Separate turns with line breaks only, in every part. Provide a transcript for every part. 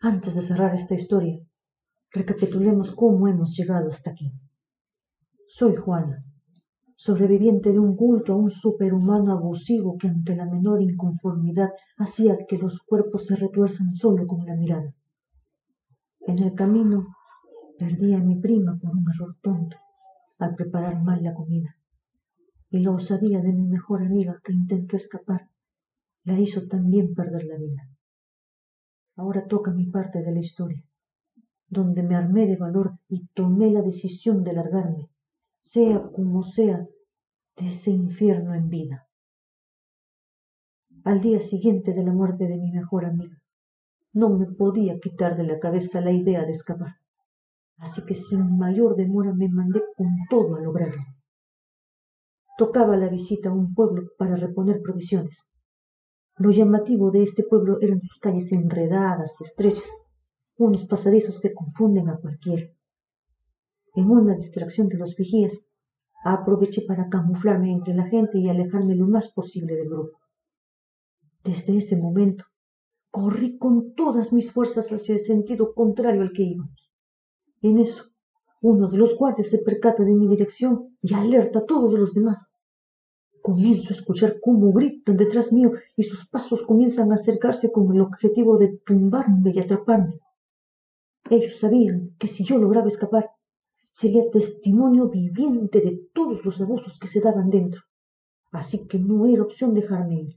Antes de cerrar esta historia, recapitulemos cómo hemos llegado hasta aquí. Soy Juana, sobreviviente de un culto a un superhumano abusivo que ante la menor inconformidad hacía que los cuerpos se retuerzan solo con la mirada. En el camino perdí a mi prima por un error tonto al preparar mal la comida, y la osadía de mi mejor amiga que intentó escapar la hizo también perder la vida. Ahora toca mi parte de la historia, donde me armé de valor y tomé la decisión de largarme sea como sea, de ese infierno en vida. Al día siguiente de la muerte de mi mejor amiga, no me podía quitar de la cabeza la idea de escapar, así que sin mayor demora me mandé con todo a lograrlo. Tocaba la visita a un pueblo para reponer provisiones. Lo llamativo de este pueblo eran sus calles enredadas y estrechas, unos pasadizos que confunden a cualquiera. En una distracción de los vigías, aproveché para camuflarme entre la gente y alejarme lo más posible del grupo. Desde ese momento, corrí con todas mis fuerzas hacia el sentido contrario al que íbamos. En eso, uno de los guardias se percata de mi dirección y alerta a todos los demás. Comienzo a escuchar cómo gritan detrás mío y sus pasos comienzan a acercarse con el objetivo de tumbarme y atraparme. Ellos sabían que si yo lograba escapar, sería testimonio viviente de todos los abusos que se daban dentro. Así que no era opción dejarme ir.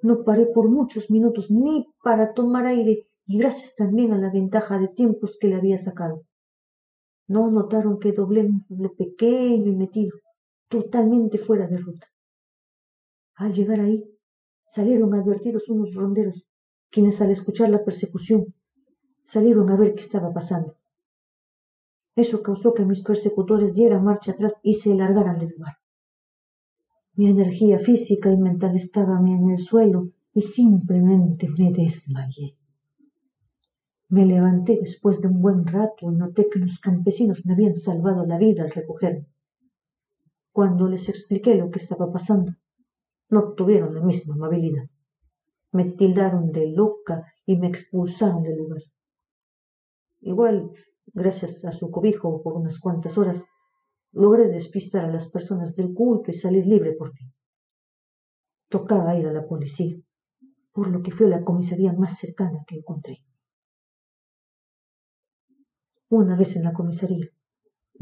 No paré por muchos minutos ni para tomar aire y gracias también a la ventaja de tiempos que le había sacado. No notaron que doblé un pueblo pequeño y metido, totalmente fuera de ruta. Al llegar ahí, salieron advertidos unos ronderos, quienes al escuchar la persecución salieron a ver qué estaba pasando. Eso causó que mis persecutores dieran marcha atrás y se largaran del lugar. Mi energía física y mental estaban en el suelo y simplemente me desmayé. Me levanté después de un buen rato y noté que los campesinos me habían salvado la vida al recogerme. Cuando les expliqué lo que estaba pasando, no tuvieron la misma amabilidad. Me tildaron de loca y me expulsaron del lugar. Igual Gracias a su cobijo por unas cuantas horas, logré despistar a las personas del culto y salir libre por fin. Tocaba ir a la policía, por lo que fue la comisaría más cercana que encontré. Una vez en la comisaría,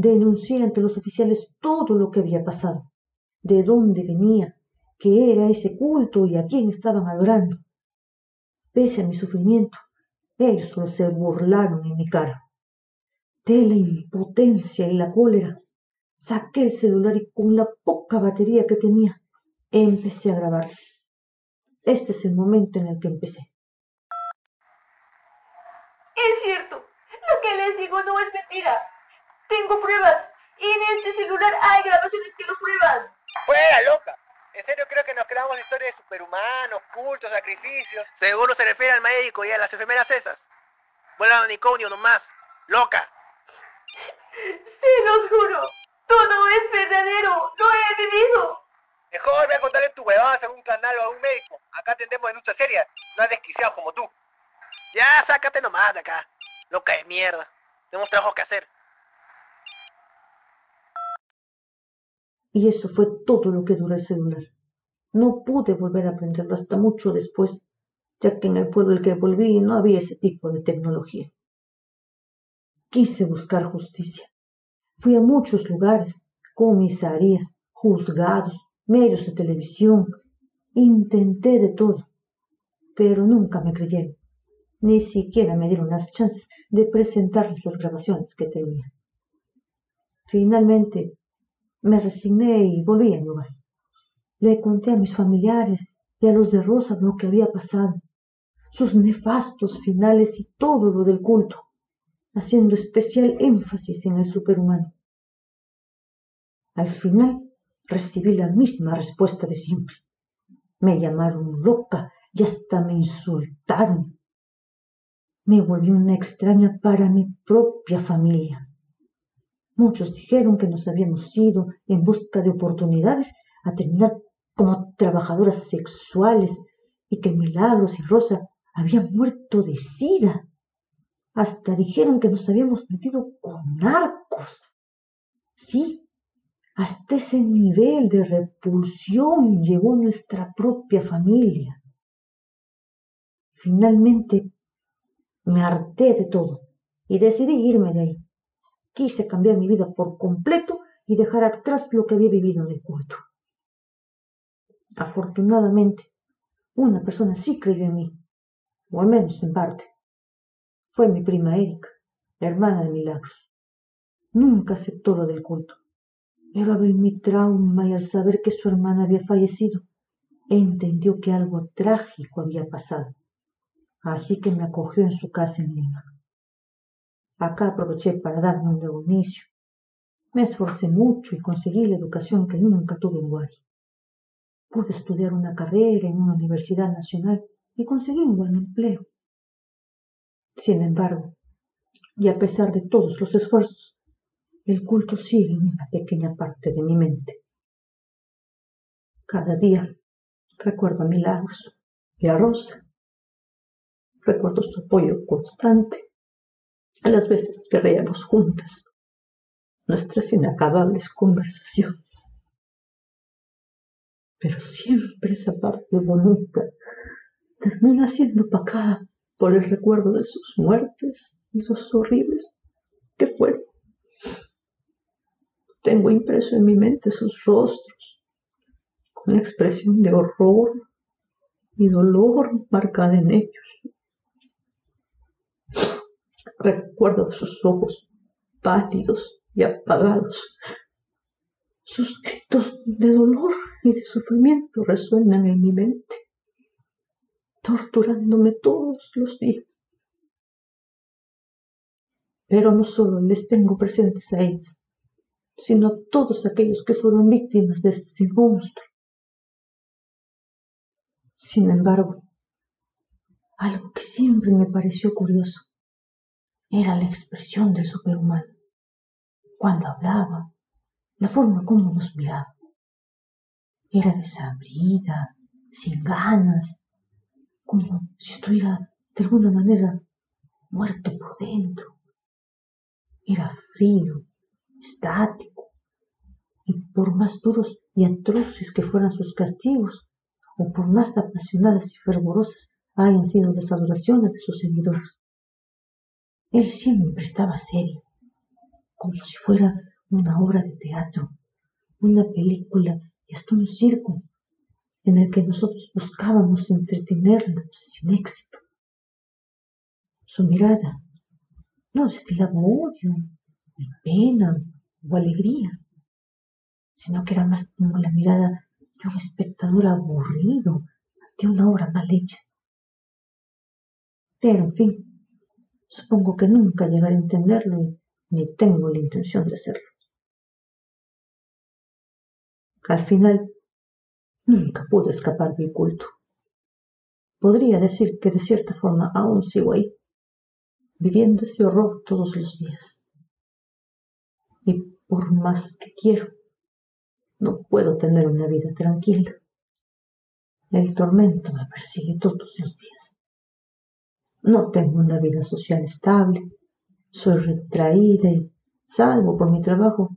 denuncié ante los oficiales todo lo que había pasado, de dónde venía, qué era ese culto y a quién estaban adorando. Pese a mi sufrimiento, ellos solo se burlaron en mi cara de la impotencia y la cólera, saqué el celular y con la poca batería que tenía, empecé a grabar. Este es el momento en el que empecé.
Es cierto, lo que les digo no es mentira. Tengo pruebas en este celular hay grabaciones que lo prueban.
¡Fuera, loca! En serio creo que nos creamos historias de superhumanos, cultos, sacrificios. Seguro se refiere al médico y a las enfermeras esas. Vuelvan a unicornio nomás. ¡Loca!
Sí, los juro. Todo es verdadero. Lo he vivido.
Mejor voy a contarle tu huevada a un canal o a un médico. Acá atendemos denuncias serias. No es desquiciado como tú. Ya, sácate nomás de acá. Loca de mierda. Tenemos trabajo que hacer.
Y eso fue todo lo que duró el celular. No pude volver a aprenderlo hasta mucho después, ya que en el pueblo al que volví no había ese tipo de tecnología. Quise buscar justicia. Fui a muchos lugares, comisarías, juzgados, medios de televisión. Intenté de todo, pero nunca me creyeron. Ni siquiera me dieron las chances de presentarles las grabaciones que tenía. Finalmente me resigné y volví al lugar. Le conté a mis familiares y a los de Rosa lo que había pasado, sus nefastos finales y todo lo del culto haciendo especial énfasis en el superhumano. Al final recibí la misma respuesta de siempre. Me llamaron loca y hasta me insultaron. Me volví una extraña para mi propia familia. Muchos dijeron que nos habíamos ido en busca de oportunidades a terminar como trabajadoras sexuales y que Milagros y Rosa había muerto de sida. Hasta dijeron que nos habíamos metido con narcos. Sí, hasta ese nivel de repulsión llegó nuestra propia familia. Finalmente me harté de todo y decidí irme de ahí. Quise cambiar mi vida por completo y dejar atrás lo que había vivido en el culto. Afortunadamente, una persona sí creyó en mí, o al menos en parte. Fue mi prima Erika, hermana de Milagros. Nunca aceptó lo del culto, pero al ver mi trauma y al saber que su hermana había fallecido, entendió que algo trágico había pasado. Así que me acogió en su casa en Lima. Acá aproveché para darme un nuevo inicio. Me esforcé mucho y conseguí la educación que nunca tuve en Guari. Pude estudiar una carrera en una universidad nacional y conseguí un buen empleo. Sin embargo, y a pesar de todos los esfuerzos, el culto sigue en una pequeña parte de mi mente. Cada día recuerdo a Milagros y a Rosa. Recuerdo su apoyo constante a las veces que reíamos juntas nuestras inacabables conversaciones. Pero siempre esa parte bonita termina siendo opacada por el recuerdo de sus muertes y sus horribles que fueron. Tengo impreso en mi mente sus rostros, con la expresión de horror y dolor marcada en ellos. Recuerdo sus ojos pálidos y apagados. Sus gritos de dolor y de sufrimiento resuenan en mi mente, torturándome todos los días. Pero no solo les tengo presentes a ellos, sino a todos aquellos que fueron víctimas de ese monstruo. Sin embargo, algo que siempre me pareció curioso era la expresión del superhumano. Cuando hablaba, la forma como nos miraba. Era desabrida, sin ganas, como si estuviera de alguna manera muerto por dentro. Era frío, estático, y por más duros y atroces que fueran sus castigos, o por más apasionadas y fervorosas hayan sido las adoraciones de sus seguidores, él siempre estaba serio, como si fuera una obra de teatro, una película y hasta un circo en el que nosotros buscábamos entretenernos sin éxito. Su mirada no destilaba odio, ni pena o alegría, sino que era más como la mirada de un espectador aburrido ante una obra mal hecha. Pero, en fin, Supongo que nunca llegaré a entenderlo y ni tengo la intención de hacerlo. Al final, nunca pude escapar del culto. Podría decir que de cierta forma aún sigo ahí, viviendo ese horror todos los días. Y por más que quiero, no puedo tener una vida tranquila. El tormento me persigue todos los días. No tengo una vida social estable. Soy retraída y, salvo por mi trabajo,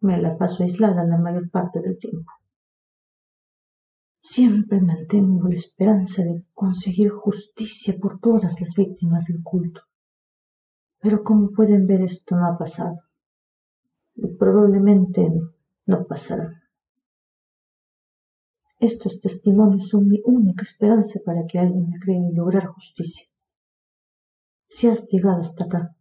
me la paso aislada la mayor parte del tiempo. Siempre mantengo la esperanza de conseguir justicia por todas las víctimas del culto. Pero como pueden ver esto no ha pasado. Y probablemente no pasará. Estos testimonios son mi única esperanza para que alguien me crea y lograr justicia. Si has llegado hasta acá,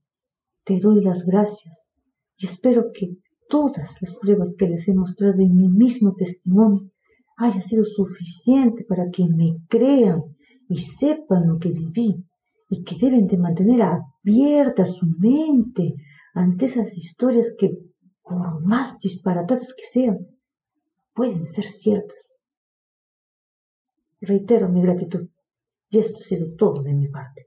te doy las gracias y espero que todas las pruebas que les he mostrado en mi mismo testimonio haya sido suficiente para que me crean y sepan lo que viví y que deben de mantener abierta su mente ante esas historias que, por más disparatadas que sean, pueden ser ciertas. Reitero mi gratitud y esto ha sido todo de mi parte.